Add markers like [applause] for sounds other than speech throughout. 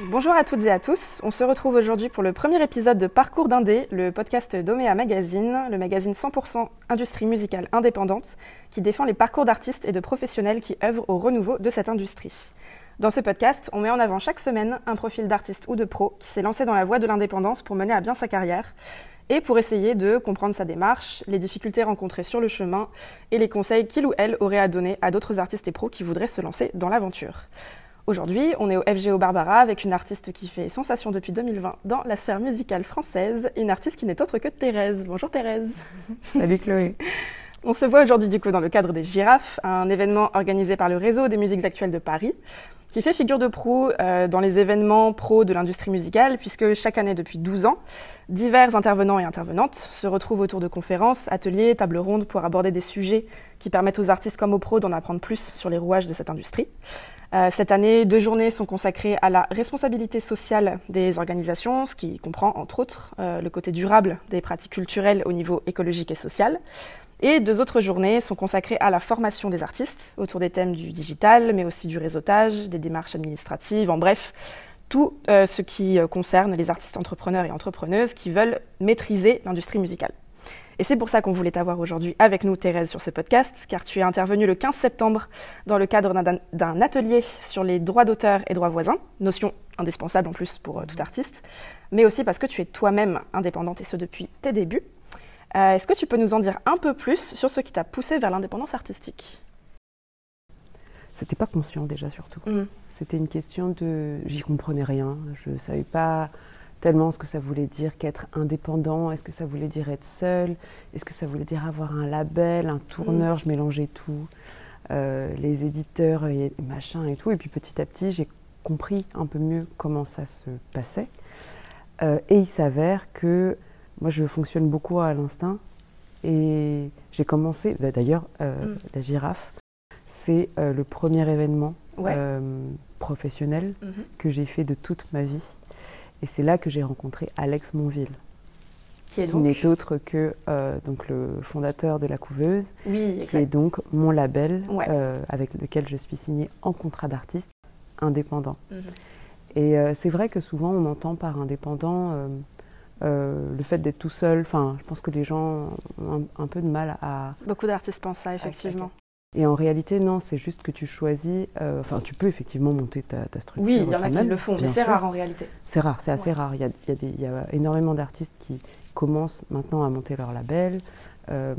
Bonjour à toutes et à tous. On se retrouve aujourd'hui pour le premier épisode de Parcours d'Indé, le podcast d'Omea Magazine, le magazine 100% industrie musicale indépendante qui défend les parcours d'artistes et de professionnels qui œuvrent au renouveau de cette industrie. Dans ce podcast, on met en avant chaque semaine un profil d'artiste ou de pro qui s'est lancé dans la voie de l'indépendance pour mener à bien sa carrière et pour essayer de comprendre sa démarche, les difficultés rencontrées sur le chemin et les conseils qu'il ou elle aurait à donner à d'autres artistes et pros qui voudraient se lancer dans l'aventure. Aujourd'hui, on est au FGO Barbara avec une artiste qui fait sensation depuis 2020 dans la sphère musicale française, une artiste qui n'est autre que Thérèse. Bonjour Thérèse. [laughs] Salut Chloé. On se voit aujourd'hui du coup dans le cadre des Girafes, un événement organisé par le réseau des musiques actuelles de Paris, qui fait figure de proue euh, dans les événements pro de l'industrie musicale, puisque chaque année depuis 12 ans, divers intervenants et intervenantes se retrouvent autour de conférences, ateliers, tables rondes pour aborder des sujets qui permettent aux artistes comme aux pros d'en apprendre plus sur les rouages de cette industrie. Euh, cette année, deux journées sont consacrées à la responsabilité sociale des organisations, ce qui comprend entre autres euh, le côté durable des pratiques culturelles au niveau écologique et social. Et deux autres journées sont consacrées à la formation des artistes autour des thèmes du digital, mais aussi du réseautage, des démarches administratives, en bref, tout euh, ce qui concerne les artistes entrepreneurs et entrepreneuses qui veulent maîtriser l'industrie musicale. Et c'est pour ça qu'on voulait t'avoir aujourd'hui avec nous, Thérèse, sur ce podcast, car tu es intervenue le 15 septembre dans le cadre d'un atelier sur les droits d'auteur et droits voisins, notion indispensable en plus pour euh, tout artiste, mais aussi parce que tu es toi-même indépendante et ce depuis tes débuts. Euh, est-ce que tu peux nous en dire un peu plus sur ce qui t'a poussé vers l'indépendance artistique? C'était pas conscient déjà surtout. Mmh. C'était une question de, j'y comprenais rien, je savais pas tellement ce que ça voulait dire qu'être indépendant, est-ce que ça voulait dire être seul, est-ce que ça voulait dire avoir un label, un tourneur, mm. je mélangeais tout, euh, les éditeurs et machin et tout. Et puis petit à petit, j'ai compris un peu mieux comment ça se passait. Euh, et il s'avère que moi, je fonctionne beaucoup à l'instinct. Et j'ai commencé, bah, d'ailleurs, euh, mm. la girafe, c'est le premier événement professionnel mm-hmm. que j'ai fait de toute ma vie. Et c'est là que j'ai rencontré Alex Monville, qui, n'est autre que euh, donc le fondateur de la couveuse, oui, qui est donc mon label euh, avec lequel je suis signée en contrat d'artiste indépendant. Mhm. Et euh, c'est vrai que souvent on entend par indépendant le fait d'être tout seul. Enfin, je pense que les gens ont un, peu de mal à. Beaucoup d'artistes pensent ça, effectivement. Et en réalité, non, c'est juste que tu choisis. Euh, enfin, tu peux effectivement monter ta, structure. Oui, il y en a qui le font, mais c'est rare en réalité. C'est rare, c'est assez rare. Il y, a, il, y a énormément d'artistes qui commencent maintenant à monter leur label, euh,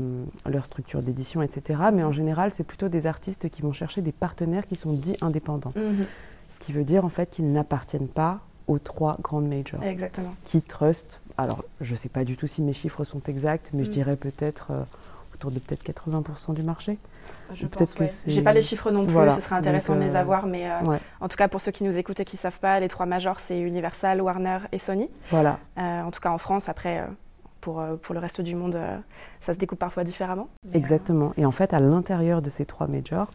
leur structure d'édition, etc. Mais en général, c'est plutôt des artistes qui vont chercher des partenaires qui sont dits indépendants. Mhm. Ce qui veut dire en fait qu'ils n'appartiennent pas aux trois grandes majors. Exactement. Qui trust. Alors, je ne sais pas du tout si mes chiffres sont exacts, mais je mhm. dirais peut-être. Euh, autour de peut-être 80% du marché. Je pense que J'ai pas les chiffres non plus, ce serait intéressant de les euh, avoir, mais euh, en tout cas pour ceux qui nous écoutent et qui savent pas, les trois majors c'est Universal, Warner et Sony. Voilà. Euh, en tout cas en France, après pour, pour le reste du monde, ça se découpe parfois différemment. Exactement. Et en fait, à l'intérieur de ces trois majors,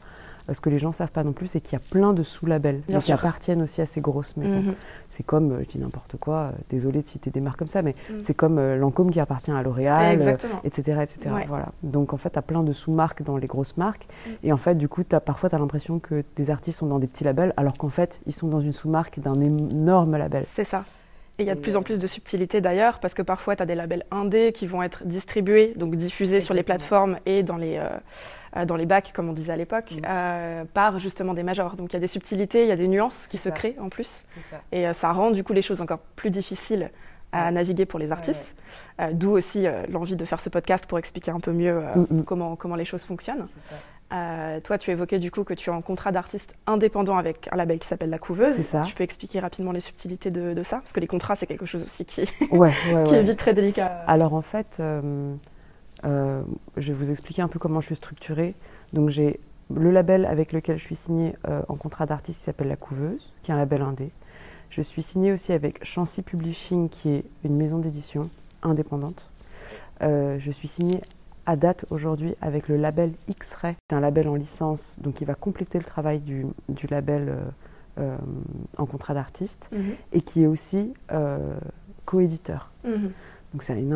ce que les gens ne savent pas non plus, c'est qu'il y a plein de sous-labels qui appartiennent aussi à ces grosses maisons. Mhm. C'est comme, euh, je dis n'importe quoi, euh, désolé de citer des marques comme ça, mais mhm. c'est comme euh, Lancôme qui appartient à L'Oréal, etc. etc. Voilà. Donc en fait, tu as plein de sous-marques dans les grosses marques. Mhm. Et en fait, du coup, as, parfois, tu as l'impression que des artistes sont dans des petits labels, alors qu'en fait, ils sont dans une sous-marque d'un énorme label. C'est ça. Et il y a de plus en plus de subtilité d'ailleurs, parce que parfois tu as des labels indés qui vont être distribués, donc diffusés sur les plateformes et dans les, euh, euh, dans les bacs, comme on disait à l'époque, mm. euh, par justement des majors. Donc il y a des subtilités, il y a des nuances qui se créent en plus. Ça. Et ça rend du coup les choses encore plus difficiles à naviguer pour les artistes. D'où aussi l'envie de faire ce podcast pour expliquer un peu mieux mm, mm. comment, comment les choses fonctionnent. Euh, toi, tu évoquais du coup que tu es en contrat d'artiste indépendant avec un label qui s'appelle La Couveuse. C'est ça. Tu peux expliquer rapidement les subtilités de, ça? Parce que les contrats, c'est quelque chose aussi qui, [laughs] qui est vite très délicat. Alors en fait, euh, euh, je vais vous expliquer un peu comment je suis structurée. Donc j'ai le label avec lequel je suis signée en contrat d'artiste qui s'appelle La Couveuse, qui est un label indé. Je suis signée aussi avec Chancy Publishing, qui est une maison d'édition indépendante. je suis signée à date aujourd'hui avec le label X-Ray. C'est un label en licence, donc qui va compléter le travail du, label euh, euh, en contrat d'artiste mhm. et qui est aussi euh, coéditeur. Mhm. Donc c'est une,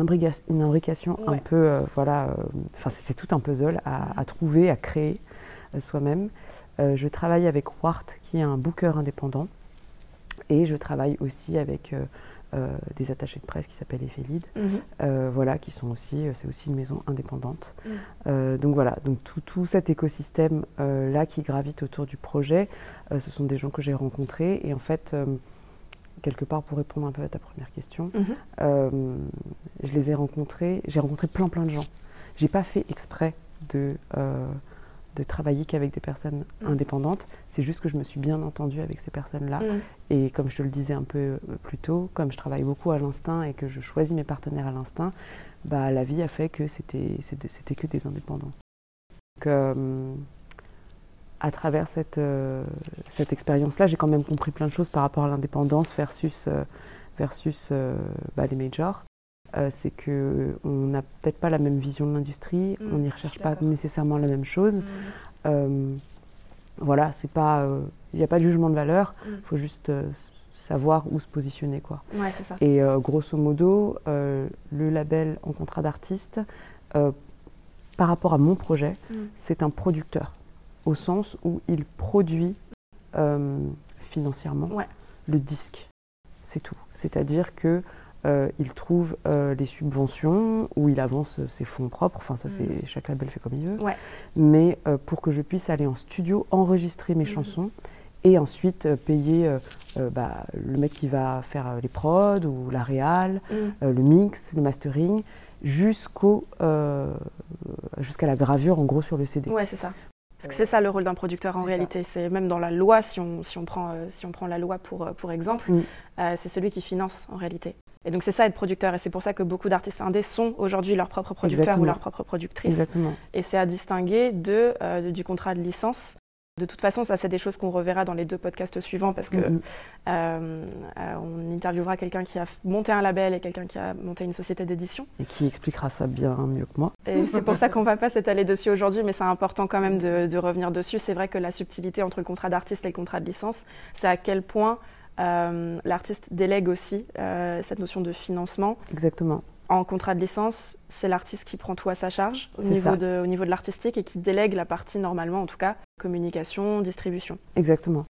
une, imbrication un peu, voilà, enfin c'est tout un puzzle à, à trouver, à créer soi-même. je travaille avec Wart, qui est un booker indépendant. Et je travaille aussi avec des attachés de presse qui s'appellent Ephelid, mhm. voilà, qui sont aussi, c'est aussi une maison indépendante. Mhm. donc voilà, donc tout, tout cet écosystème là qui gravite autour du projet, ce sont des gens que j'ai rencontrés et en fait quelque part pour répondre un peu à ta première question, mhm. euh, je les ai rencontrés, j'ai rencontré plein plein de gens. J'ai pas fait exprès de, euh, de travailler qu'avec des personnes mhm. indépendantes, c'est juste que je me suis bien entendue avec ces personnes-là. Mhm. Et comme je te le disais un peu euh, plus tôt, comme je travaille beaucoup à l'instinct et que je choisis mes partenaires à l'instinct, bah, la vie a fait que c'était que des indépendants. Donc, à travers cette, euh, cette expérience-là, j'ai quand même compris plein de choses par rapport à l'indépendance versus, euh, versus euh, bah, les majors. C'est qu'on n'a peut-être pas la même vision de l'industrie, mm, on n'y recherche pas nécessairement la même chose. Mm. voilà, c'est pas, il n'y a pas de jugement de valeur, il mm. faut juste savoir où se positionner. Quoi. Ouais, ça. Et grosso modo, le label en contrat d'artiste, par rapport à mon projet, c'est un producteur au sens où il produit euh, financièrement le disque. C'est tout. C'est-à-dire que euh, il trouve euh, les subventions ou il avance ses fonds propres. Enfin, ça, c'est mm. chaque label fait comme il veut. Mais pour que je puisse aller en studio, enregistrer mes mm. chansons et ensuite payer bah, le mec qui va faire les prods ou la réal, mm. le mix, le mastering, jusqu'au jusqu'à la gravure en gros sur le CD. Ouais, c'est ça. Parce que c'est ça le rôle d'un producteur en réalité. C'est même dans la loi, si on, si on, prend, euh, si on prend la loi pour, euh, pour exemple, mm. euh, c'est celui qui finance en réalité. Et donc c'est ça être producteur. Et c'est pour ça que beaucoup d'artistes indés sont aujourd'hui leurs propres producteurs ou leurs propres productrices. Exactement. Et c'est à distinguer de, du contrat de licence de toute façon, ça, c'est des choses qu'on reverra dans les deux podcasts suivants parce que mm-hmm. euh, euh, on interviewera quelqu'un qui a monté un label et quelqu'un qui a monté une société d'édition. Et qui expliquera ça bien mieux que moi. Et c'est pour ça qu'on va pas s'étaler dessus aujourd'hui, mais c'est important quand même de, revenir dessus. C'est vrai que la subtilité entre le contrat d'artiste et le contrat de licence, c'est à quel point euh, l'artiste délègue aussi cette notion de financement. Exactement en contrat de licence, c'est l'artiste qui prend tout à sa charge au niveau, de, au niveau de l'artistique et qui délègue la partie normalement, en tout cas, communication, distribution. Exactement.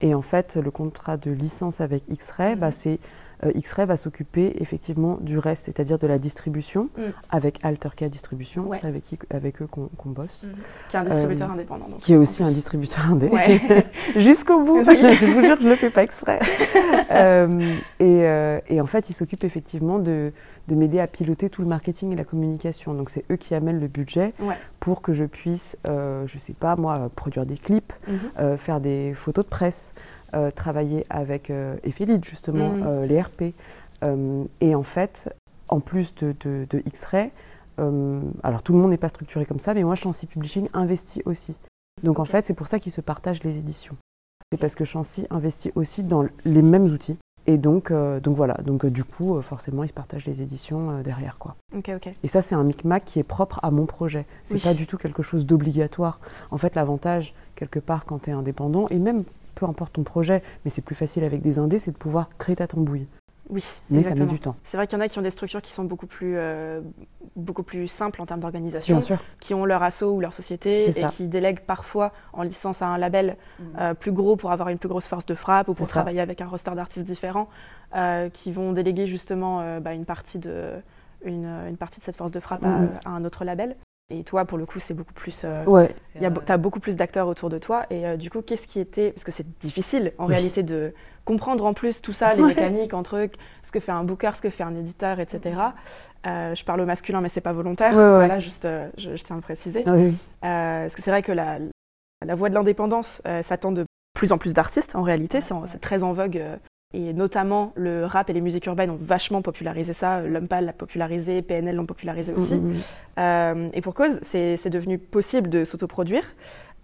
Et en fait, le contrat de licence avec X-Ray, bah, mhm. c'est X-Ray va s'occuper effectivement du reste, c'est-à-dire de la distribution, mm. avec Alterca Distribution, c'est avec, avec, eux qu'on bosse. Mm. Qui est un distributeur euh, indépendant. qui est aussi un distributeur indépendant. [laughs] Jusqu'au bout. [laughs] je vous jure, je ne le fais pas exprès. [laughs] Euh, et, et, en fait, ils s'occupent effectivement de, de m'aider à piloter tout le marketing et la communication. Donc, c'est eux qui amènent le budget pour que je puisse, je ne sais pas moi, produire des clips, mm-hmm. faire des photos de presse. Euh, travailler avec euh, justement, mm. euh, les RP. Euh, et en fait, en plus de, de, X-Ray, alors tout le monde n'est pas structuré comme ça, mais moi, Chancy Publishing investit aussi. Donc en fait, c'est pour ça qu'ils se partagent les éditions. C'est parce que Chancy investit aussi dans les mêmes outils. Et donc, donc voilà, donc du coup, forcément, ils se partagent les éditions derrière. Quoi. Et ça, c'est un micmac qui est propre à mon projet. C'est pas du tout quelque chose d'obligatoire. En fait, l'avantage, quelque part, quand tu es indépendant, et même peu importe ton projet, mais c'est plus facile avec des indés, c'est de pouvoir créer ta tambouille. Oui, mais ça met du temps. C'est vrai qu'il y en a qui ont des structures qui sont beaucoup plus, euh, beaucoup plus simples en termes d'organisation, qui ont leur asso ou leur société et qui délèguent parfois en licence à un label mm. euh, plus gros pour avoir une plus grosse force de frappe ou pour travailler avec un roster d'artistes différents, euh, qui vont déléguer justement bah, une, partie de, une, partie de cette force de frappe à, mm. un autre label. Et toi, pour le coup, c'est beaucoup plus. Euh, ouais. Tu as beaucoup plus d'acteurs autour de toi. Et euh, du coup, qu'est-ce qui était. Parce que c'est difficile, en réalité, de comprendre en plus tout ça, les mécaniques entre ce que fait un booker, ce que fait un éditeur, etc. Euh, je parle au masculin, mais c'est pas volontaire. voilà, juste, je, tiens à le préciser. parce que c'est vrai que la, la voie de l'indépendance s'attend de plus en plus d'artistes, en réalité. C'est très en vogue et notamment, le rap et les musiques urbaines ont vachement popularisé ça. Lumpal l'a popularisé, PNL l'ont popularisé aussi. Mm, mm, mm. Euh, et pour cause, c'est devenu possible de s'autoproduire,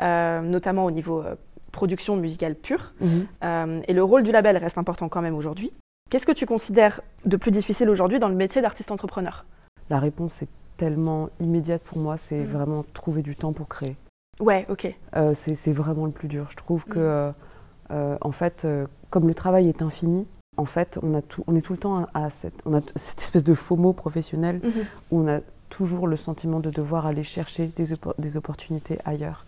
euh, notamment au niveau euh, production musicale pure. Et le rôle du label reste important quand même aujourd'hui. Qu'est-ce que tu considères de plus difficile aujourd'hui dans le métier d'artiste entrepreneur? La réponse est tellement immédiate pour moi, c'est vraiment trouver du temps pour créer. Ouais, ok. c'est vraiment le plus dur. Je trouve que, en fait, comme le travail est infini, en fait, on, a tout, on est tout le temps à cette, on a cette espèce de FOMO professionnel mhm. où on a toujours le sentiment de devoir aller chercher des, des opportunités ailleurs.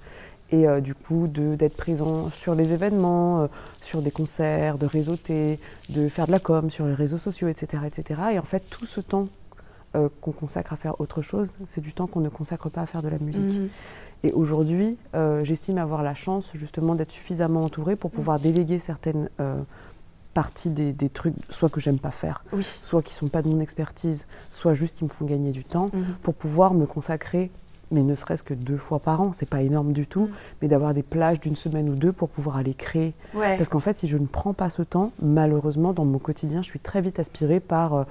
et du coup d'être présent sur les événements, sur des concerts, de réseauter, de faire de la com sur les réseaux sociaux, etc. etc. Et en fait, tout ce temps qu'on consacre à faire autre chose, c'est du temps qu'on ne consacre pas à faire de la musique. Mhm. Et aujourd'hui, j'estime avoir la chance justement d'être suffisamment entourée pour pouvoir déléguer certaines partie des, trucs, soit que j'aime pas faire, soit qui sont pas de mon expertise, soit juste qui me font gagner du temps, mhm. pour pouvoir me consacrer, mais ne serait-ce que deux fois par an, c'est pas énorme du tout, mhm. mais d'avoir des plages d'une semaine ou deux pour pouvoir aller créer. Parce qu'en fait, si je ne prends pas ce temps, malheureusement, dans mon quotidien, je suis très vite aspirée par. Euh,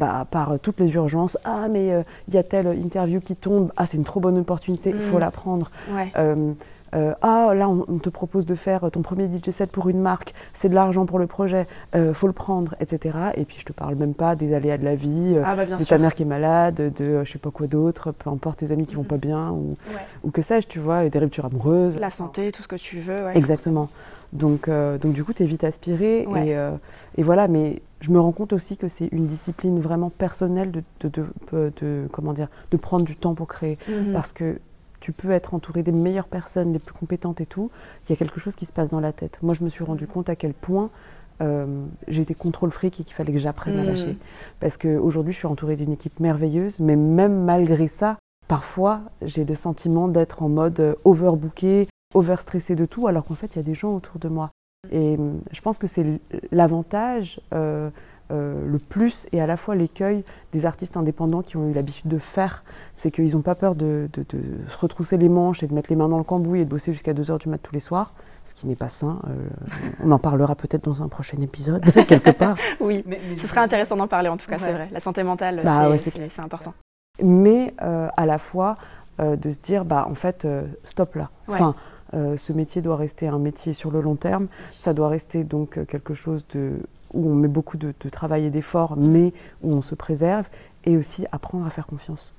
bah, par toutes les urgences. Ah, mais euh, il y a telle interview qui tombe. Ah, c'est une trop bonne opportunité, il faut mhm. la prendre. Euh, euh, ah là on, te propose de faire ton premier DJ set pour une marque, c'est de l'argent pour le projet, euh, faut le prendre, etc. Et puis je te parle même pas des aléas de la vie, euh, ah, bah, de ta mère qui est malade, de je sais pas quoi d'autre, peu importe tes amis qui vont pas bien ou, ou que sais-je, tu vois, des ruptures amoureuses. La santé, tout ce que tu veux. Exactement. Donc, donc du coup, tu es vite aspiré. Et, et, voilà, mais je me rends compte aussi que c'est une discipline vraiment personnelle de, de, de, comment dire, de prendre du temps pour créer. Mhm. Parce que tu peux être entouré des meilleures personnes, des plus compétentes et tout, il y a quelque chose qui se passe dans la tête. Moi, je me suis rendu compte à quel point euh, j'étais contrôle fric et qu'il fallait que j'apprenne à lâcher. Parce qu'aujourd'hui, je suis entourée d'une équipe merveilleuse, mais même malgré ça, parfois, j'ai le sentiment d'être en mode euh, overbooké, overstressé de tout, alors qu'en fait, il y a des gens autour de moi. Et euh, je pense que c'est l'avantage euh, le plus et à la fois l'écueil des artistes indépendants qui ont eu l'habitude de faire, c'est qu'ils n'ont pas peur de, se retrousser les manches et de mettre les mains dans le cambouis et de bosser jusqu'à 2h du mat tous les soirs, ce qui n'est pas sain. Euh, on en parlera peut-être dans un prochain épisode, [laughs] quelque part. [laughs] oui, mais, ce serait intéressant d'en parler en tout cas, c'est vrai. La santé mentale, bah c'est important. Mais euh, à la fois de se dire, bah en fait, stop là. Enfin, ce métier doit rester un métier sur le long terme, ça doit rester donc quelque chose de où on met beaucoup de, travail et d'efforts, mais où on se préserve, et aussi apprendre à faire confiance.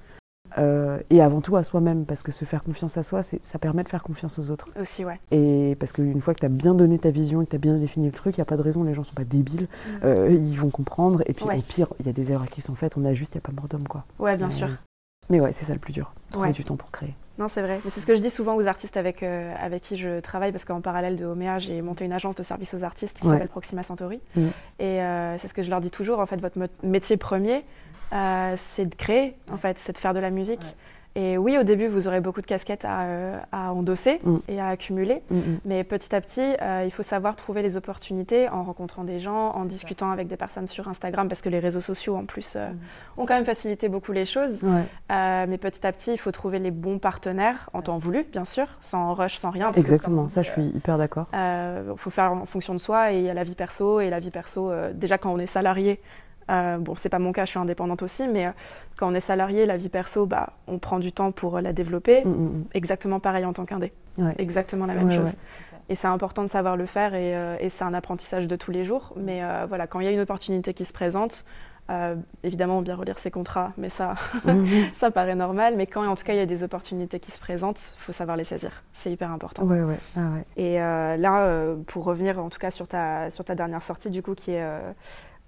Euh, et avant tout à soi-même, parce que se faire confiance à soi, ça permet de faire confiance aux autres. Aussi, ouais. Et parce qu'une fois que tu as bien donné ta vision et que tu as bien défini le truc, il n'y a pas de raison, les gens ne sont pas débiles, mm. euh, ils vont comprendre. Et puis au pire, il y a des erreurs qui sont faites, on a juste, il n'y a pas mort d'homme, quoi. Ouais, bien sûr. Mais ouais, c'est ça le plus dur, trouver du temps pour créer. Non, c'est vrai. Mais c'est ce que je dis souvent aux artistes avec, euh, avec qui je travaille, parce qu'en parallèle de Omea, j'ai monté une agence de service aux artistes qui s'appelle Proxima Centauri. Mm. Et euh, c'est ce que je leur dis toujours, en fait, votre métier premier, euh, c'est de créer, en fait, c'est de faire de la musique. Et oui, au début, vous aurez beaucoup de casquettes à, euh, endosser mm. et à accumuler. Mm, mm. Mais petit à petit, euh, il faut savoir trouver les opportunités en rencontrant des gens, en discutant avec des personnes sur Instagram, parce que les réseaux sociaux, en plus, euh, ont quand même facilité beaucoup les choses. mais petit à petit, il faut trouver les bons partenaires, en temps voulu, bien sûr, sans rush, sans rien. Exactement, ça, je suis hyper d'accord. Il faut faire en fonction de soi et il y a la vie perso. Et la vie perso, déjà, quand on est salarié, euh, bon, c'est pas mon cas, je suis indépendante aussi, mais euh, quand on est salarié, la vie perso, bah, on prend du temps pour la développer. Mm, mm, mm. Exactement pareil en tant qu'indé. Exactement la même chose. et c'est important de savoir le faire et, euh, et c'est un apprentissage de tous les jours. Mais voilà, quand il y a une opportunité qui se présente, évidemment, bien relire ses contrats, mais ça, [laughs] ça paraît normal. Mais quand, en tout cas, il y a des opportunités qui se présentent, il faut savoir les saisir. C'est hyper important. Ouais, ouais. Ah, et là, pour revenir en tout cas sur ta, sur ta dernière sortie, du coup, qui est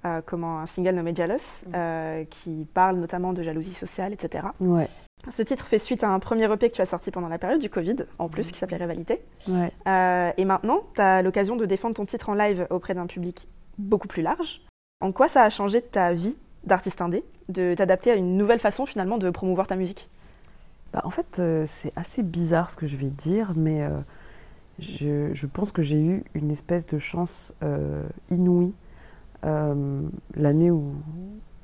euh, comment un single nommé Jealous, mm. euh, qui parle notamment de jalousie sociale, etc. Ouais. Ce titre fait suite à un premier EP que tu as sorti pendant la période du Covid, en plus, qui s'appelait Rivalité. Ouais. Euh, et maintenant, tu as l'occasion de défendre ton titre en live auprès d'un public beaucoup plus large. En quoi ça a changé ta vie d'artiste indé, de t'adapter à une nouvelle façon finalement de promouvoir ta musique? Bah, En fait, c'est assez bizarre ce que je vais dire, mais je, je, pense que j'ai eu une espèce de chance inouïe euh, l'année où,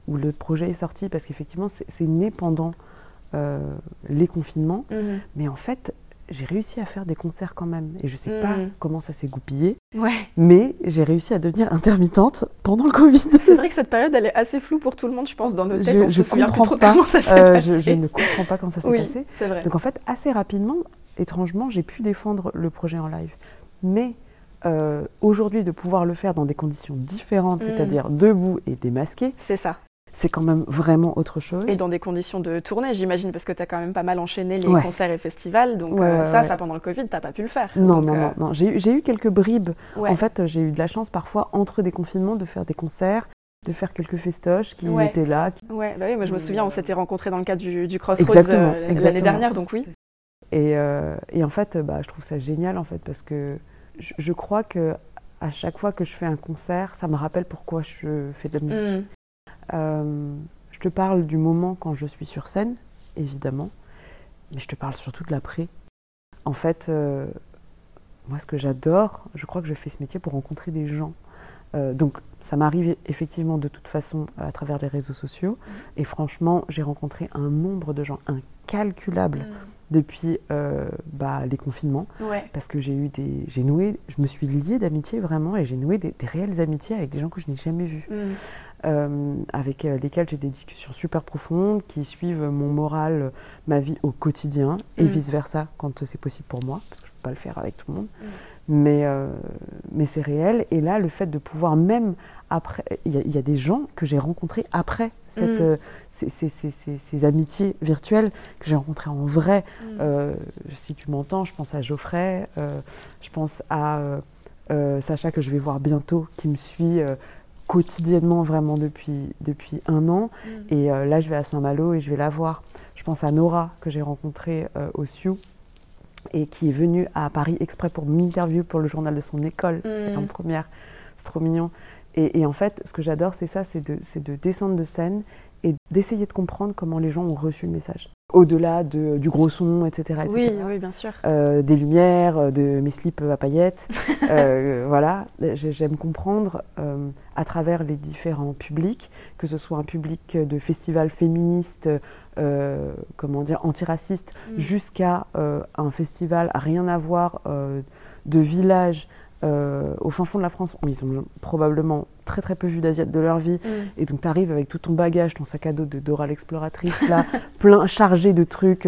où, le projet est sorti, parce qu'effectivement, c'est né pendant euh, les confinements. Mhm. Mais en fait, j'ai réussi à faire des concerts quand même. Et je ne sais pas mhm. comment ça s'est goupillé. Ouais. Mais j'ai réussi à devenir intermittente pendant le Covid. [laughs] C'est vrai que cette période, elle est assez floue pour tout le monde, je pense, dans nos têtes. Je, ne comprends pas comment ça s'est euh, passé. Je, ne comprends pas comment ça s'est passé. Vrai. Donc en fait, assez rapidement, étrangement, j'ai pu défendre le projet en live. Mais euh, aujourd'hui de pouvoir le faire dans des conditions différentes, mm. c'est-à-dire debout et démasqué. C'est ça. C'est quand même vraiment autre chose. Et dans des conditions de tournée, j'imagine, parce que tu as quand même pas mal enchaîné les concerts et festivals. Donc euh, ça, ça, pendant le Covid, tu pas pu le faire. Non, non, euh, non, non. J'ai eu quelques bribes. En fait, j'ai eu de la chance parfois, entre des confinements, de faire des concerts de faire quelques festoches qui étaient là. Ouais, bah oui, moi je me souviens, on s'était rencontrés dans le cadre du, du Crossroads l'année dernière, donc oui. Et, et en fait, bah, je trouve ça génial en fait parce que je, je, crois que à chaque fois que je fais un concert, ça me rappelle pourquoi je fais de la musique. Mm. je te parle du moment quand je suis sur scène, évidemment, mais je te parle surtout de l'après. En fait, moi, ce que j'adore, je crois que je fais ce métier pour rencontrer des gens. Euh, donc ça m'arrive effectivement de toute façon à travers les réseaux sociaux. Et franchement, j'ai rencontré un nombre de gens incalculable mm. Depuis euh, bah, les confinements. Parce que j'ai eu des. J'ai noué. Je me suis liée d'amitié vraiment et j'ai noué des, réelles amitiés avec des gens que je n'ai jamais vus. Mm. Euh, avec lesquels j'ai des discussions super profondes qui suivent mon moral, ma vie au quotidien et mm. vice-versa quand c'est possible pour moi, parce que pas le faire avec tout le monde mais, euh, mais c'est réel. Et là, le fait de pouvoir même après, il y, a des gens que j'ai rencontrés après cette, mm. euh, ces, amitiés virtuelles que j'ai rencontrées en vrai. Mm. Euh, si tu m'entends, je pense à Geoffrey, je pense à Sacha que je vais voir bientôt, qui me suit quotidiennement vraiment depuis, depuis un an. Mm. Et là, je vais à Saint-Malo et je vais la voir. Je pense à Nora que j'ai rencontrée au Sioux et qui est venu à Paris exprès pour m'interviewer pour le journal de son école mm. en première. C'est trop mignon. Et, en fait, ce que j'adore, c'est ça, c'est de, de, descendre de scène et d'essayer de comprendre comment les gens ont reçu le message. Au-delà de, du gros son, etc. Oui, oui, bien sûr. Euh, des lumières, euh, de mes slips à paillettes. [laughs] euh, voilà, j'aime comprendre euh, à travers les différents publics, que ce soit un public de festival féministe, comment dire, antiraciste, mm. jusqu'à un festival à rien à voir de village au fin fond de la France, ils ont probablement très très peu vu d'Asiates de leur vie. Mm. Et donc tu arrives avec tout ton bagage, ton sac à dos de Dora l'exploratrice, là, [laughs] plein, chargé de trucs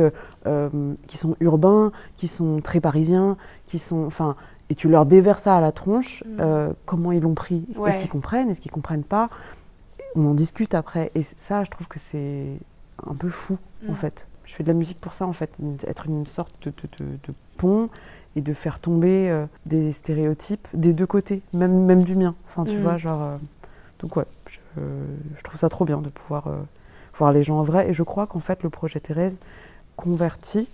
qui sont urbains, qui sont très parisiens, qui sont. Enfin, et tu leur déverses ça à la tronche, mm. comment ils l'ont pris? Est-ce qu'ils comprennent? Est-ce qu'ils comprennent pas? On en discute après. Et ça, je trouve que c'est un peu fou, en mm. fait. Je fais de la musique pour ça, en fait, être une sorte de, pont et de faire tomber euh, des stéréotypes des deux côtés, même, même du mien. Enfin, tu mm. vois, genre. Euh, donc, ouais, je, trouve ça trop bien de pouvoir euh, voir les gens en vrai. Et je crois qu'en fait, le projet Thérèse convertit.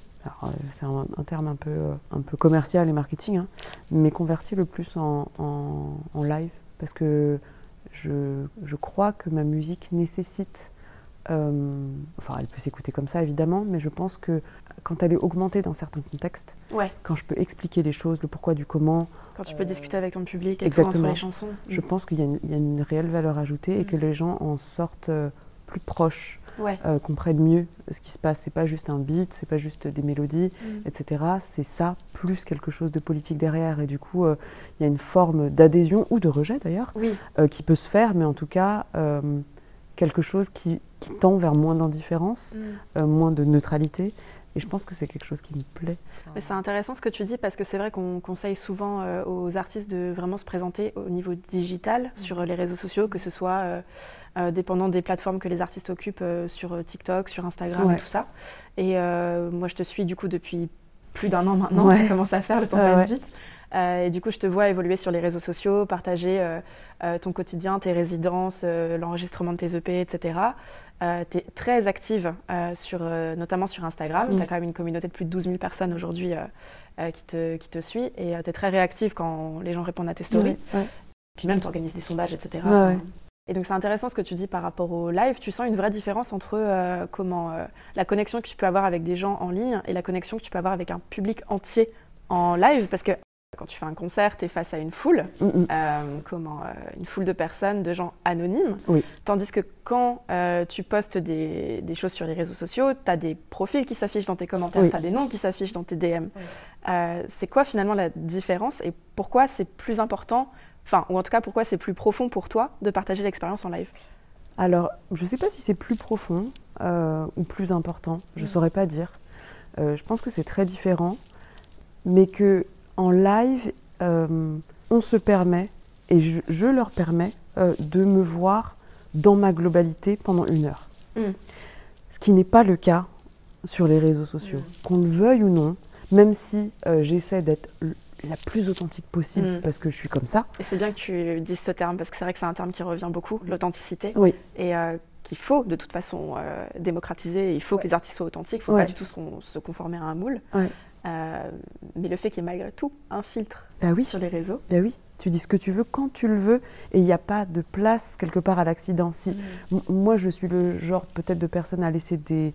C'est un, terme un peu, un peu commercial et marketing, hein, mais convertit le plus en, en, live parce que je, je, crois que ma musique nécessite euh, enfin, elle peut s'écouter comme ça, évidemment, mais je pense que quand elle est augmentée dans certains contextes, quand je peux expliquer les choses, le pourquoi du comment. Quand tu peux discuter avec ton public et exactement, les chansons. Je pense qu'il y, a une réelle valeur ajoutée et que mm. les gens en sortent euh, plus proches. Euh, comprennent mieux ce qui se passe. C'est pas juste un beat, c'est pas juste des mélodies, mm. etc. C'est ça plus quelque chose de politique derrière. Et du coup, il y a une forme d'adhésion ou de rejet d'ailleurs qui peut se faire, mais en tout cas quelque chose qui, tend vers moins d'indifférence, mm. euh, moins de neutralité. Et je pense que c'est quelque chose qui me plaît. C'est intéressant ce que tu dis parce que c'est vrai qu'on conseille souvent euh, aux artistes de vraiment se présenter au niveau digital mm. sur les réseaux sociaux, que ce soit euh, dépendant des plateformes que les artistes occupent sur TikTok, sur Instagram et tout ça. Et moi, je te suis du coup depuis plus d'un an maintenant, ça commence à faire, le temps passe vite. Euh, et du coup, je te vois évoluer sur les réseaux sociaux, partager euh, euh, ton quotidien, tes résidences, l'enregistrement de tes EP, etc. tu es très active, sur, notamment sur Instagram. Tu as quand même une communauté de plus de 12 000 personnes aujourd'hui qui, te, qui te suit. Et tu es très réactive quand les gens répondent à tes stories. Puis même, tu organises des sondages, etc. Et donc c'est intéressant ce que tu dis par rapport au live. Tu sens une vraie différence entre comment la connexion que tu peux avoir avec des gens en ligne et la connexion que tu peux avoir avec un public entier en live, parce que quand tu fais un concert, tu es face à une foule, mm, mm. Euh, comment, euh, une foule de personnes, de gens anonymes. Tandis que quand euh, tu postes des, choses sur les réseaux sociaux, tu as des profils qui s'affichent dans tes commentaires, tu as des noms qui s'affichent dans tes DM. c'est quoi finalement la différence et pourquoi c'est plus important, enfin, ou en tout cas pourquoi c'est plus profond pour toi de partager l'expérience en live? Alors, je ne sais pas si c'est plus profond ou plus important, je ne mm. saurais pas dire. je pense que c'est très différent, mais que en live, euh, on se permet, et je, leur permets, euh, de me voir dans ma globalité pendant une heure. Mm. Ce qui n'est pas le cas sur les réseaux sociaux. Mm. Qu'on le veuille ou non, même si euh, j'essaie d'être la plus authentique possible mm. parce que je suis comme ça. Et c'est bien que tu dises ce terme parce que c'est vrai que c'est un terme qui revient beaucoup, l'authenticité. Oui. Et qu'il faut de toute façon démocratiser, il faut que les artistes soient authentiques, il ne faut pas du tout se, conformer à un moule. Mais le fait qu'il y ait malgré tout un filtre bah oui. sur les réseaux. Bah oui, tu dis ce que tu veux quand tu le veux et il n'y a pas de place quelque part à l'accident. Si, mm. Moi, je suis le genre peut-être de personne à laisser des,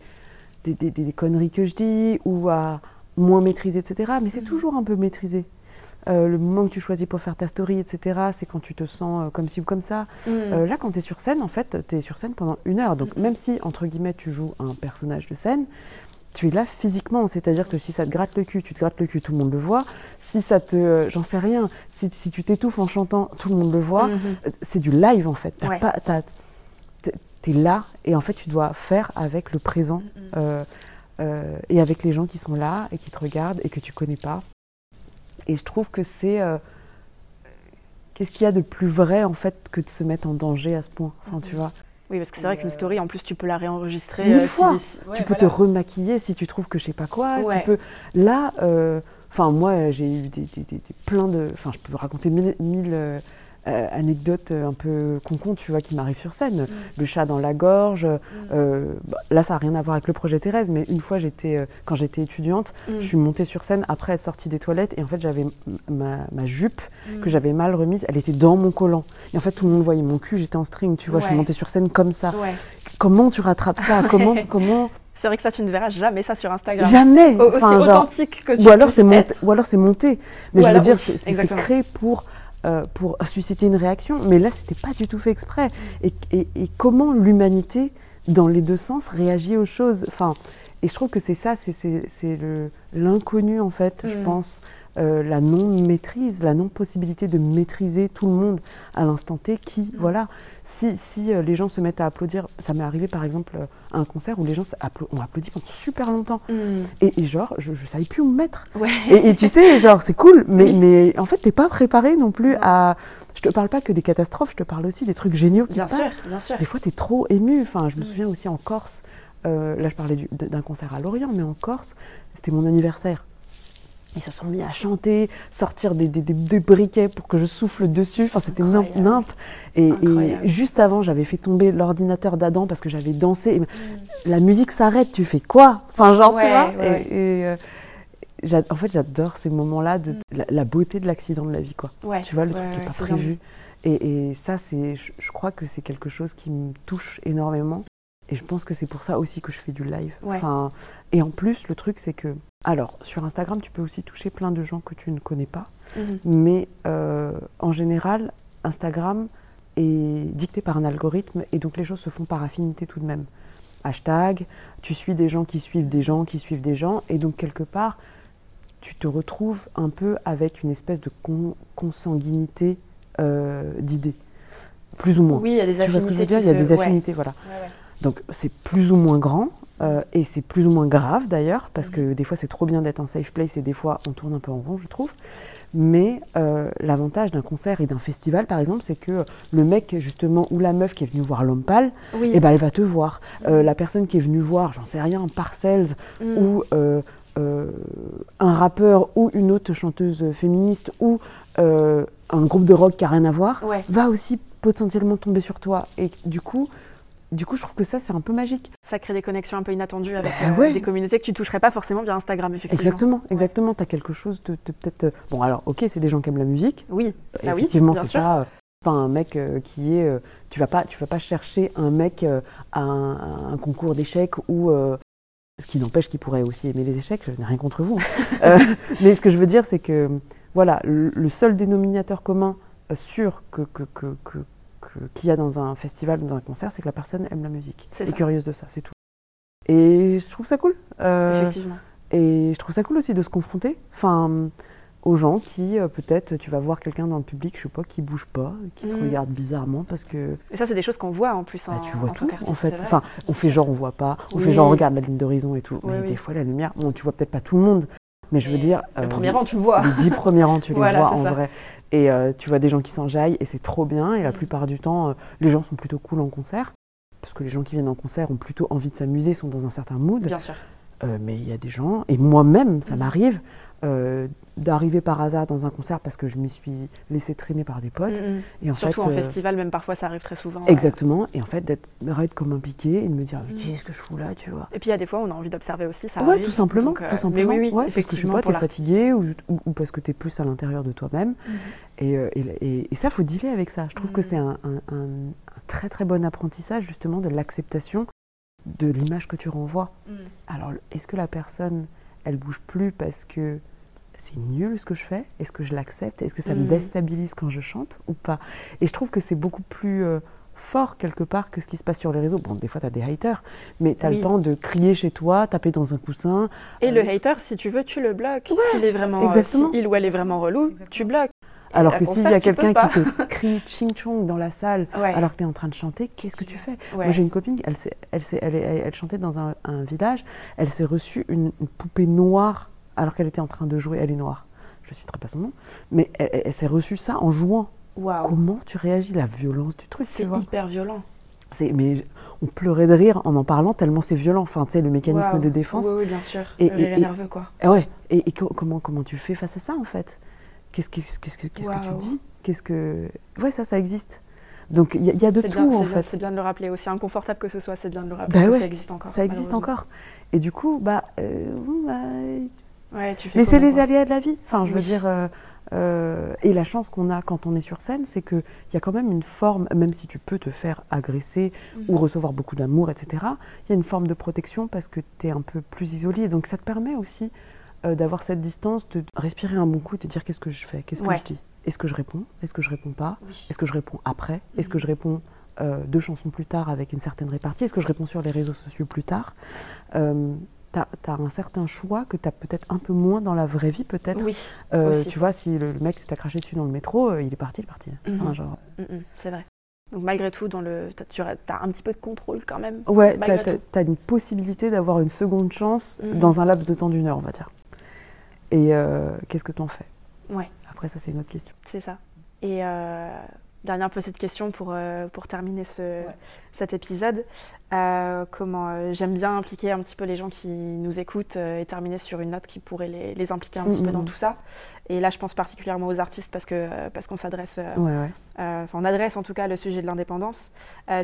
des, des, conneries que je dis ou à moins maîtriser, etc. Mais c'est mm. toujours un peu maîtrisé. Euh, le moment que tu choisis pour faire ta story, etc., c'est quand tu te sens euh, comme ci ou comme ça. Mm. Euh, là, quand tu es sur scène, en fait, tu es sur scène pendant une heure. Donc, même si, entre guillemets, tu joues un personnage de scène, tu es là physiquement. C'est-à-dire que si ça te gratte le cul, tu te grattes le cul, tout le monde le voit. Si ça te. J'en sais rien. Si, si tu t'étouffes en chantant, tout le monde le voit. Mm-hmm. C'est du live, en fait. Tu es là et en fait, tu dois faire avec le présent mm-hmm. et avec les gens qui sont là et qui te regardent et que tu connais pas. Et je trouve que c'est. Qu'est-ce qu'il y a de plus vrai, en fait, que de se mettre en danger à ce point? Enfin, tu mm-hmm. vois? Oui, parce que c'est vrai qu'une story, en plus, tu peux la réenregistrer mille euh, fois. tu peux te remaquiller si tu trouves que je sais pas quoi. Tu peux... Là, euh, enfin, moi, j'ai eu des, plein de. Enfin, je peux raconter mille, euh, euh, anecdote euh, un peu concon, tu vois, qui m'arrive sur scène. Mm. Le chat dans la gorge. Mm. Euh, bah, là, ça n'a rien à voir avec le projet Thérèse, mais une fois, j'étais, quand j'étais étudiante, mm. je suis montée sur scène après être sortie des toilettes et en fait, j'avais ma, jupe que j'avais mal remise, elle était dans mon collant. Et en fait, tout le monde voyait mon cul, j'étais en string, tu vois, je suis montée sur scène comme ça. Comment tu rattrapes ça? Comment, [laughs] comment? C'est vrai que ça, tu ne verras jamais ça sur Instagram. Jamais. aussi authentique que tu ou alors c'est monté, ou alors c'est monté. Mais je veux dire, c'est créé pour euh, pour susciter une réaction. Mais là, c'était pas du tout fait exprès. Et, et, comment l'humanité, dans les deux sens, réagit aux choses? Enfin, et je trouve que c'est ça, c'est l'inconnu en fait, je mm. pense. Euh, la non-maîtrise, la non-possibilité de maîtriser tout le monde à l'instant T, qui, mm. voilà, si, si euh, les gens se mettent à applaudir, ça m'est arrivé par exemple à un concert où les gens ont applaudi pendant super longtemps. Mm. Et, genre, je ne savais plus où me mettre. Et, tu sais, genre, c'est cool, mais, mais en fait, t'es pas préparé non plus à... Je te parle pas que des catastrophes, je te parle aussi des trucs géniaux qui se passent. Bien sûr. Des fois, tu es trop ému. Enfin, je me mm. souviens aussi en Corse, euh, là je parlais d'un concert à Lorient, mais en Corse, c'était mon anniversaire. Ils se sont mis à chanter, sortir des, des, briquets pour que je souffle dessus. Enfin, c'était nimp, Et, juste avant, j'avais fait tomber l'ordinateur d'Adam parce que j'avais dansé. Mm. La musique s'arrête, tu fais quoi? Enfin, genre, tu vois? et, euh, En fait, j'adore ces moments-là, de mm. la, beauté de l'accident de la vie, quoi. tu vois, le truc qui n'est pas prévu. Et, ça, c'est, je, crois que c'est quelque chose qui me touche énormément. Et je pense que c'est pour ça aussi que je fais du live. Enfin, et en plus, le truc, c'est que alors, sur Instagram, tu peux aussi toucher plein de gens que tu ne connais pas. Mhm. Mais euh, en général, Instagram est dicté par un algorithme et donc les choses se font par affinité tout de même. Hashtag, tu suis des gens qui suivent des gens qui suivent des gens et donc quelque part, tu te retrouves un peu avec une espèce de consanguinité euh, d'idées. Plus ou moins. Oui, il y a des affinités. Tu vois ce que je veux dire? Il y a des affinités, voilà. Donc c'est plus ou moins grand, euh, et c'est plus ou moins grave d'ailleurs, parce que des fois c'est trop bien d'être en safe place et des fois on tourne un peu en rond, je trouve. Mais euh, l'avantage d'un concert et d'un festival, par exemple, c'est que le mec, justement, ou la meuf qui est venue voir l'homme pâle, eh ben, elle va te voir. Euh, la personne qui est venue voir, j'en sais rien, Parcells, mhm. ou un rappeur, ou une autre chanteuse féministe, ou un groupe de rock qui n'a rien à voir, va aussi potentiellement tomber sur toi. Et du coup, du coup, je trouve que ça, c'est un peu magique. Ça crée des connexions un peu inattendues avec bah euh, des communautés que tu toucherais pas forcément via Instagram, effectivement. Exactement, exactement. Tu as quelque chose de, peut-être. Euh, bon, alors, ok, c'est des gens qui aiment la musique. Oui, ça effectivement, c'est pas, pas un mec euh, qui est. tu vas pas, tu vas pas chercher un mec à un, concours d'échecs ou. ce qui n'empêche qu'il pourrait aussi aimer les échecs, je n'ai rien contre vous. Hein. [laughs] mais ce que je veux dire, c'est que voilà, le, seul dénominateur commun sûr que, que, que, qu'il y a dans un festival ou dans un concert, c'est que la personne aime la musique. C'est est curieuse de ça, c'est tout. Et je trouve ça cool. Euh, Effectivement. Et je trouve ça cool aussi de se confronter. Enfin, aux gens qui, euh, peut-être, tu vas voir quelqu'un dans le public, je sais pas, qui bouge pas, qui te mm. regarde bizarrement parce que. Et ça, c'est des choses qu'on voit en plus. Bah, tu vois tout, en fait. Enfin, on fait genre on voit pas, on fait genre on regarde la ligne d'horizon et tout. mais des fois, la lumière, bon, tu vois peut-être pas tout le monde, mais je veux dire. Le euh, premier rang, tu le vois. Les dix premiers rangs, tu [laughs] les vois en vrai. Et euh, tu vois des gens qui s'enjaillent et c'est trop bien. Et la mm. plupart du temps, euh, les gens sont plutôt cool en concert. Parce que les gens qui viennent en concert ont plutôt envie de s'amuser, sont dans un certain mood. Bien sûr. mais il y a des gens, et moi-même, ça m'arrive, d'arriver par hasard dans un concert parce que je m'y suis laissé traîner par des potes. Mm, mm. Et en Surtout en euh, festival, même parfois ça arrive très souvent. Exactement. Et en fait, d'être raide comme un piqué et de me dire, mm. qu'est-ce que je fous là, tu vois? Et puis il y a des fois, on a envie d'observer aussi, ça Ouais, tout simplement. tout simplement. oui, oui, effectivement. Parce que tu es fatigué ou, parce que tu es plus à l'intérieur de toi-même. Euh, et, et, ça, faut dealer avec ça. Je trouve que c'est un, un, très très bon apprentissage justement de l'acceptation de l'image que tu renvoies. Alors, est-ce que la personne, elle bouge plus parce que c'est nul ce que je fais Est-ce que je l'accepte? Est-ce que ça me mm. déstabilise quand je chante ou pas? Et je trouve que c'est beaucoup plus euh, fort quelque part que ce qui se passe sur les réseaux. Bon, des fois, tu as des haters, mais tu as le temps de crier chez toi, taper dans un coussin. Et le euh, hater, si tu veux, tu le bloques. S'il est vraiment, Exactement. il ou elle est vraiment relou, tu bloques. Alors que s'il y a quelqu'un qui te crie [laughs] ching chong dans la salle alors que tu es en train de chanter, qu'est-ce que tu fais? Moi j'ai une copine, elle, elle, elle, elle, chantait dans un, village, elle s'est reçue une, poupée noire alors qu'elle était en train de jouer, elle est noire, je ne citerai pas son nom, mais elle, s'est reçue ça en jouant. Comment tu réagis La violence du truc, c'est hyper violent. Mais on pleurait de rire en en parlant tellement c'est violent. Enfin, tu sais, le mécanisme de défense. Oui, bien sûr. Et, le nerveux, quoi. ouais. Et, comment, comment tu fais face à ça, en fait? Qu'est-ce que tu dis? Qu'est-ce que. Ouais, ça, ça existe. Donc il y, a de tout en fait. C'est bien de le rappeler, aussi inconfortable que ce soit, c'est bien de le rappeler. Bah ça existe encore. Ça existe encore. Et du coup, bah, euh, bah mais c'est les aléas de la vie. Enfin, je veux dire. Euh, euh, et la chance qu'on a quand on est sur scène, c'est qu'il y a quand même une forme, même si tu peux te faire agresser mhm. ou recevoir beaucoup d'amour, etc., il y a une forme de protection parce que tu es un peu plus isolé. Donc ça te permet aussi euh, d'avoir cette distance, de respirer un bon coup, de dire qu'est-ce que je fais, qu'est-ce que je dis? Est-ce que je réponds? Est-ce que je réponds pas? Est-ce que je réponds après? Est-ce que je réponds deux chansons plus tard avec une certaine répartie? Est-ce que je réponds sur les réseaux sociaux plus tard? Tu as, un certain choix que tu as peut-être un peu moins dans la vraie vie, peut-être. Oui. Euh, tu vois, si le, mec t'a craché dessus dans le métro, euh, il est parti, il est parti. Mhm. genre... Mhm, c'est vrai. Donc malgré tout, dans le, tu as, un petit peu de contrôle quand même. Ouais, tu as, une possibilité d'avoir une seconde chance mhm. dans un laps de temps d'une heure, on va dire. Et euh, qu'est-ce que tu en fais? Ouais. Après, ça, c'est une autre question. C'est ça. Et Dernière petite question pour, euh, pour terminer ce, cet épisode. Euh, comment euh, j'aime bien impliquer un petit peu les gens qui nous écoutent et terminer sur une note qui pourrait les, les impliquer un petit peu dans tout ça. Et là, je pense particulièrement aux artistes parce que parce qu'on s'adresse, enfin on adresse en tout cas le sujet de l'indépendance.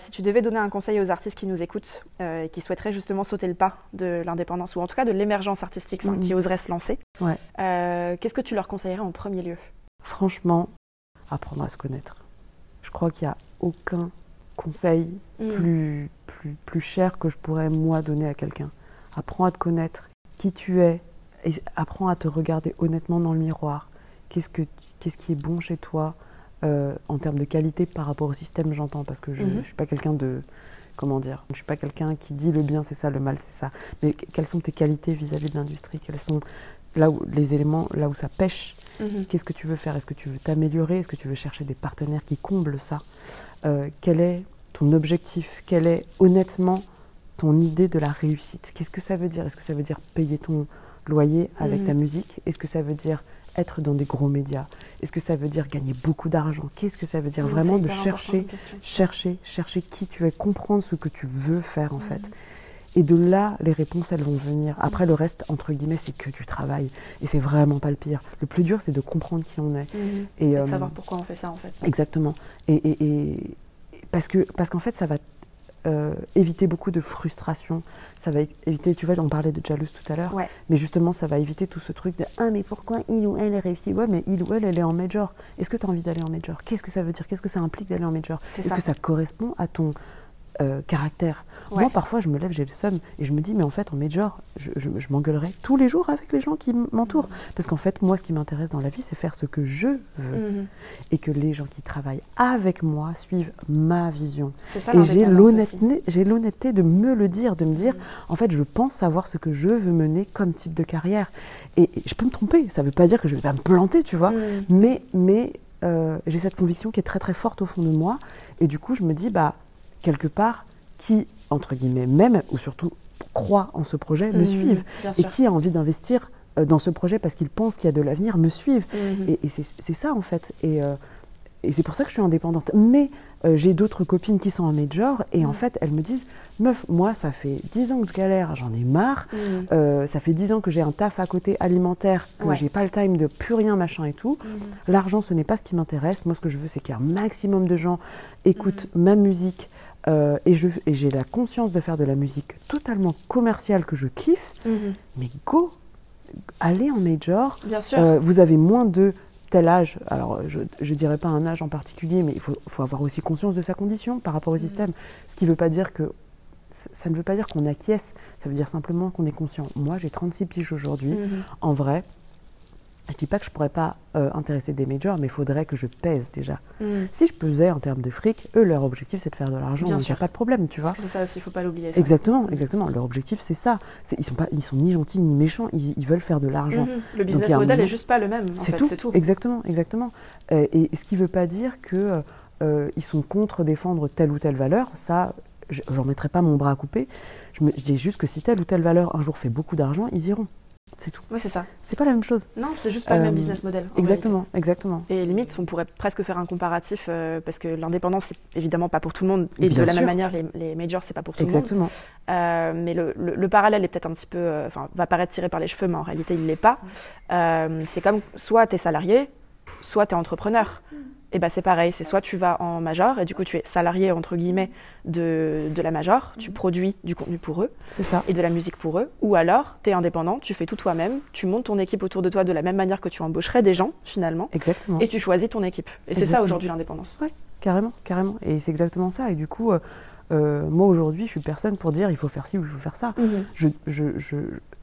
si tu devais donner un conseil aux artistes qui nous écoutent et qui souhaiteraient justement sauter le pas de l'indépendance ou en tout cas de l'émergence artistique, qui oseraient se lancer, qu'est-ce que tu leur conseillerais en premier lieu? Franchement, apprendre à se connaître je crois qu'il n'y a aucun conseil mm. plus, plus, plus cher que je pourrais moi donner à quelqu'un. Apprends à te connaître, qui tu es, et apprends à te regarder honnêtement dans le miroir. Qu'est-ce, que, qu'est-ce qui est bon chez toi euh, en termes de qualité par rapport au système, j'entends, parce que je ne mm-hmm. suis pas quelqu'un de. Comment dire Je ne suis pas quelqu'un qui dit le bien c'est ça, le mal c'est ça. Mais quelles sont tes qualités vis-à-vis de l'industrie? Quels sont là où les éléments, là où ça pêche. Mhm. Qu'est-ce que tu veux faire? Est-ce que tu veux t'améliorer? Est-ce que tu veux chercher des partenaires qui comblent ça? Euh, Quel est ton objectif? Quelle est honnêtement ton idée de la réussite? Qu'est-ce que ça veut dire? Est-ce que ça veut dire payer ton loyer avec ta mhm. musique? Est-ce que ça veut dire être dans des gros médias? Est-ce que ça veut dire gagner beaucoup d'argent? Qu'est-ce que ça veut dire vraiment de chercher, chercher, chercher qui tu es, comprendre ce que tu veux faire en mhm. fait? Et de là, les réponses, elles vont venir. Après, le reste, entre guillemets, c'est que du travail. Et c'est vraiment pas le pire. Le plus dur, c'est de comprendre qui on est. Mhm. Et, de euh, savoir pourquoi on fait ça, en fait. Exactement. Et, parce qu'en parce qu'en fait, ça va euh, éviter beaucoup de frustration. Ça va éviter, tu vois, on parlait de jalouse tout à l'heure. Mais justement, ça va éviter tout ce truc de Ah, mais pourquoi il ou elle est réussi Ouais, mais il ou elle, elle est en major. Est-ce que tu as envie d'aller en major? Qu'est-ce que ça veut dire? Qu'est-ce que ça implique d'aller en major? Est-ce que ça correspond à ton euh, caractère. Moi, parfois, je me lève, j'ai le seum, et je me dis, mais en fait, en major, je, je, m'engueulerai tous les jours avec les gens qui m'entourent. Mm-hmm. Parce qu'en fait, moi, ce qui m'intéresse dans la vie, c'est faire ce que je veux. Mm-hmm. Et que les gens qui travaillent avec moi suivent ma vision. et j'ai l'honnêteté de me le dire, de me dire, mm-hmm. en fait, je pense savoir ce que je veux mener comme type de carrière. Et, je peux me tromper, ça ne veut pas dire que je vais pas me planter, tu vois. Mais, mais euh, j'ai cette conviction qui est très très forte au fond de moi. Et du coup, je me dis, bah, quelque part, qui, entre guillemets, même, ou surtout croit en ce projet, me mhm, suivent. Et qui a envie d'investir euh, dans ce projet parce qu'ils pensent qu'il y a de l'avenir, me suivent. Mhm. Et, c'est ça, en fait. Et, euh, et c'est pour ça que je suis indépendante. Mais euh, j'ai d'autres copines qui sont en major et en mm. fait, elles me disent Meuf, moi, ça fait 10 ans que je galère, j'en ai marre. Mm. Euh, ça fait 10 ans que j'ai un taf à côté alimentaire, que j'ai pas le time de plus rien, machin et tout. Mm. L'argent, ce n'est pas ce qui m'intéresse. Moi, ce que je veux, c'est qu'un maximum de gens écoutent ma musique. Euh, et j'ai la conscience de faire de la musique totalement commerciale que je kiffe. Mm-hmm. Mais go, allez en major. Bien sûr. vous avez moins de tel âge, alors je ne dirais pas un âge en particulier, mais il faut, avoir aussi conscience de sa condition par rapport au mm. système. Ce qui ne veut pas dire que ça ne veut pas dire qu'on acquiesce, ça veut dire simplement qu'on est conscient. Moi, j'ai 36 piges aujourd'hui. Mm-hmm. En vrai, je dis pas que je pourrais pas euh, intéresser des majors, mais il faudrait que je pèse déjà. Mm. Si je pesais en termes de fric, eux, leur objectif, c'est de faire de l'argent, donc il n'y a pas de problème, tu vois. C'est ça aussi, il faut pas l'oublier. Exactement, exactement. Leur objectif, c'est ça. Ils sont pas, ils sont ni gentils ni méchants, ils, veulent faire de l'argent. Mm-hmm. Le business model n'est juste pas le même. C'est tout. tout. Exactement, exactement. Euh, et ce qui ne veut pas dire que euh, ils sont contre défendre telle ou telle valeur. Ça, j'en mettrai pas mon bras à couper. Je, me, je dis juste que si telle ou telle valeur un jour fait beaucoup d'argent, ils iront. C'est tout. Oui, c'est ça. C'est pas la même chose. Non, c'est juste pas le même euh, business model. Exactement, exactement. Et limite, on pourrait presque faire un comparatif euh, parce que l'indépendance, c'est évidemment pas pour tout le monde. Et de la même manière, les, les majors, c'est pas pour tout le monde. Exactement. Euh, mais le, le, parallèle est peut-être un petit peu. Enfin, va paraître tiré par les cheveux, mais en réalité, il l'est pas. c'est comme soit tu es salarié, soit tu es entrepreneur et eh ben c'est pareil, c'est soit tu vas en major et du coup tu es salarié entre guillemets de, de la major, tu produis du contenu pour eux ça. et de la musique pour eux, ou alors tu es indépendant, tu fais tout toi-même, tu montes ton équipe autour de toi de la même manière que tu embaucherais des gens finalement. Exactement. Et tu choisis ton équipe. Et c'est ça aujourd'hui l'indépendance. Oui, carrément, carrément. Et c'est exactement ça. Et du coup, euh, euh, moi aujourd'hui, je suis personne pour dire il faut faire ci ou il faut faire ça. Mhm. je, je, je,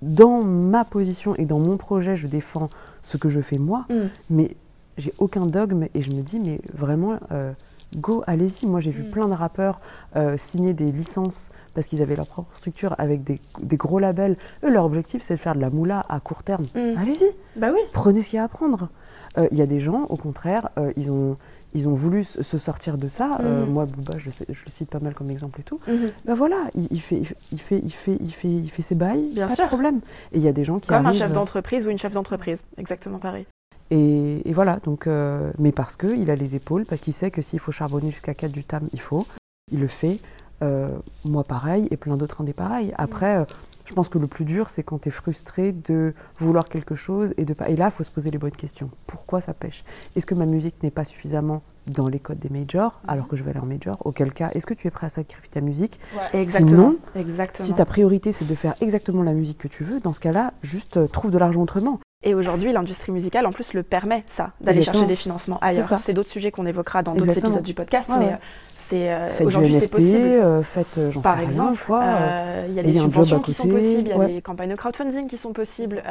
dans ma position et dans mon projet, je défends ce que je fais moi, mhm. mais j'ai aucun dogme et je me dis, mais vraiment, euh, go, allez-y. Moi, j'ai vu mm. plein de rappeurs euh, signer des licences parce qu'ils avaient leur propre structure avec des, gros labels. Eux, leur objectif, c'est de faire de la moula à court terme. Mm. Allez-y. Bah oui. Prenez ce qu'il y a à prendre. Euh, il y a des gens, au contraire, ils ont ils ont voulu se sortir de ça. Mm. moi, Booba, je, je, le cite pas mal comme exemple et tout. Mm-hmm. Ben voilà, il, fait, il, fait, il, fait, il, fait, il, fait, il fait ses bails, Bien pas sûr. de problème. Et il y a des gens qui Comme un chef d'entreprise ou une chef d'entreprise, exactement pareil. Et, voilà, donc, euh, mais parce qu'il a les épaules, parce qu'il sait que s'il faut charbonner jusqu'à 4 du tam, il faut. Il le fait. Euh, moi, pareil, et plein d'autres indés pareil. Après, euh, je pense que le plus dur, c'est quand tu es frustré de vouloir quelque chose et de pas. Et là, il faut se poser les bonnes questions. Pourquoi ça pêche? Est-ce que ma musique n'est pas suffisamment dans les codes des majors, mhm. alors que je vais aller en major? Auquel cas, est-ce que tu es prêt à sacrifier ta musique? Exactement. Sinon, si ta priorité c'est de faire exactement la musique que tu veux, dans ce cas-là, juste trouve de l'argent autrement. Et aujourd'hui, l'industrie musicale, en plus, le permet, ça, d'aller chercher des financements ailleurs. C'est d'autres sujets qu'on évoquera dans d'autres épisodes du podcast, mais euh, c'est euh, aujourd'hui c'est possible. Euh, faites, Par exemple, il y a des subventions qui sont possibles, il y a des campagnes de crowdfunding qui sont possibles.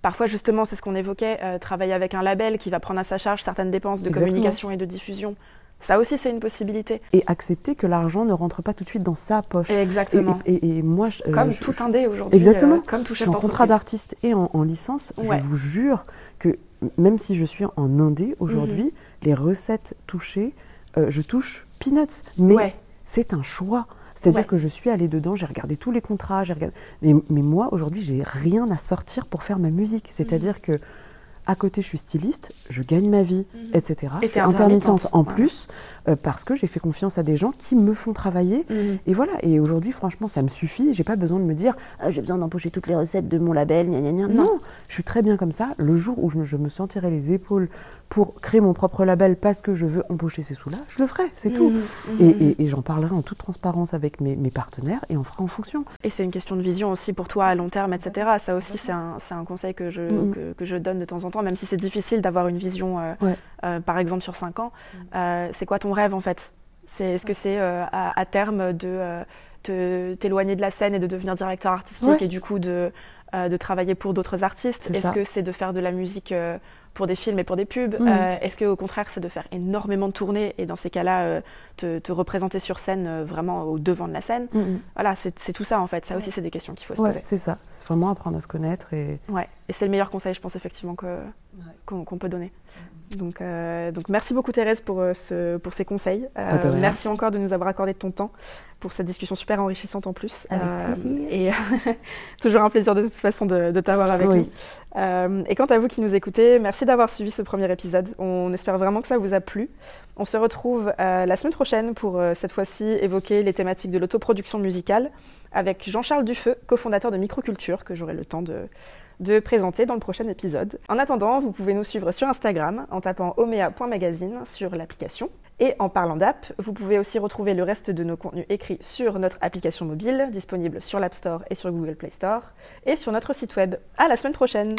Parfois, justement, c'est ce qu'on évoquait, travailler avec un label qui va prendre à sa charge certaines dépenses de communication et de diffusion ça aussi, c'est une possibilité. Et accepter que l'argent ne rentre pas tout de suite dans sa poche. Exactement. Et, moi, euh, comme tout un dé aujourd'hui. Exactement. Euh, comme tout je suis en contrat d'artiste et en, licence. Je vous jure que même si je suis en indé aujourd'hui, mhm. les recettes touchées, euh, je touche peanuts. Mais c'est un choix. C'est-à-dire que je suis allée dedans, j'ai regardé tous les contrats, j'ai regardé. Mais, mais moi, aujourd'hui, j'ai rien à sortir pour faire ma musique. C'est-à-dire mhm. que à côté, je suis styliste, je gagne ma vie, mhm. etc. Et je suis intermittente, en plus euh, parce que j'ai fait confiance à des gens qui me font travailler. Mhm. Et voilà. Et aujourd'hui, franchement, ça me suffit. J'ai pas besoin de me dire ah, j'ai besoin d'empocher toutes les recettes de mon label. Gna, gna, Non. je suis très bien comme ça. Le jour où je me, je me sentirai les épaules pour créer mon propre label parce que je veux empocher ces sous-là, je le ferai, c'est tout. Mhm. Et, et, j'en parlerai en toute transparence avec mes, mes, partenaires et on fera en fonction. Et c'est une question de vision aussi pour toi à long terme, etc. Ça aussi, c'est un, un, conseil que je, que, que je donne de temps en temps même si c'est difficile d'avoir une vision, euh, euh, par exemple, sur 5 ans. Mm. Euh, c'est quoi ton rêve, en fait? Est-ce que c'est à, terme de t'éloigner de la scène et de devenir directeur artistique et du coup de, de travailler pour d'autres artistes? Est-ce que c'est de faire de la musique pour des films et pour des pubs mm. euh, Est-ce qu'au contraire, c'est de faire énormément de tournées et dans ces cas-là, euh, te, représenter sur scène euh, vraiment au devant de la scène? Mm, mm. Voilà, c'est tout ça en fait. Ça aussi, c'est des questions qu'il faut se poser. C'est ça, c'est vraiment apprendre à se connaître. Et, ouais. et c'est le meilleur conseil, je pense, effectivement, qu'on peut donner. Donc, donc merci beaucoup Thérèse pour, ce, pour ces conseils. merci encore de nous avoir accordé de ton temps pour cette discussion super enrichissante en plus. Avec plaisir. Et [laughs] toujours un plaisir de toute façon de, t'avoir avec nous. Euh, et quant à vous qui nous écoutez, merci d'avoir suivi ce premier épisode. On espère vraiment que ça vous a plu. On se retrouve euh, la semaine prochaine pour euh, cette fois-ci évoquer les thématiques de l'autoproduction musicale avec Jean-Charles Dufeu, cofondateur de Microculture, que j'aurai le temps de, de présenter dans le prochain épisode. En attendant, vous pouvez nous suivre sur Instagram en tapant omea.magazine sur l'application. Et en parlant d'app, vous pouvez aussi retrouver le reste de nos contenus écrits sur notre application mobile, disponible sur l'App Store et sur Google Play Store, et sur notre site web. À la semaine prochaine!